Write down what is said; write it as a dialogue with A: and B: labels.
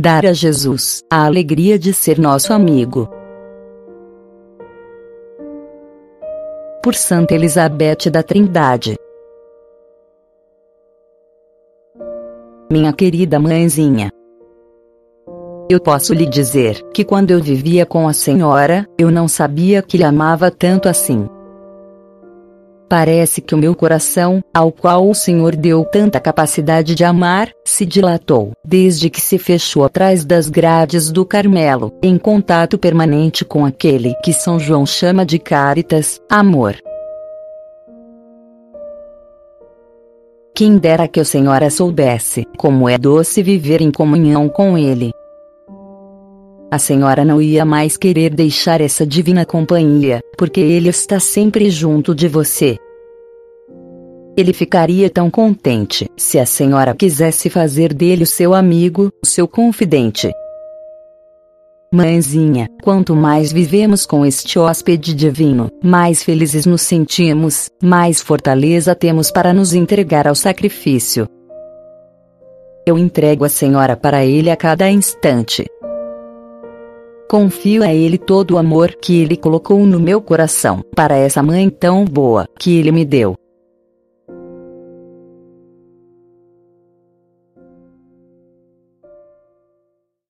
A: dar a Jesus a alegria de ser nosso amigo. Por Santa Elizabeth da Trindade. Minha querida mãezinha, eu posso lhe dizer que quando eu vivia com a senhora, eu não sabia que lhe amava tanto assim. Parece que o meu coração, ao qual o Senhor deu tanta capacidade de amar, se dilatou, desde que se fechou atrás das grades do Carmelo, em contato permanente com aquele que São João chama de caritas, amor. Quem dera que a senhora soubesse como é doce viver em comunhão com ele. A senhora não ia mais querer deixar essa divina companhia, porque ele está sempre junto de você. Ele ficaria tão contente se a senhora quisesse fazer dele o seu amigo, seu confidente. Mãezinha, quanto mais vivemos com este hóspede divino, mais felizes nos sentimos, mais fortaleza temos para nos entregar ao sacrifício. Eu entrego a senhora para ele a cada instante. Confio a Ele todo o amor que Ele colocou no meu coração, para essa mãe tão boa que Ele me deu.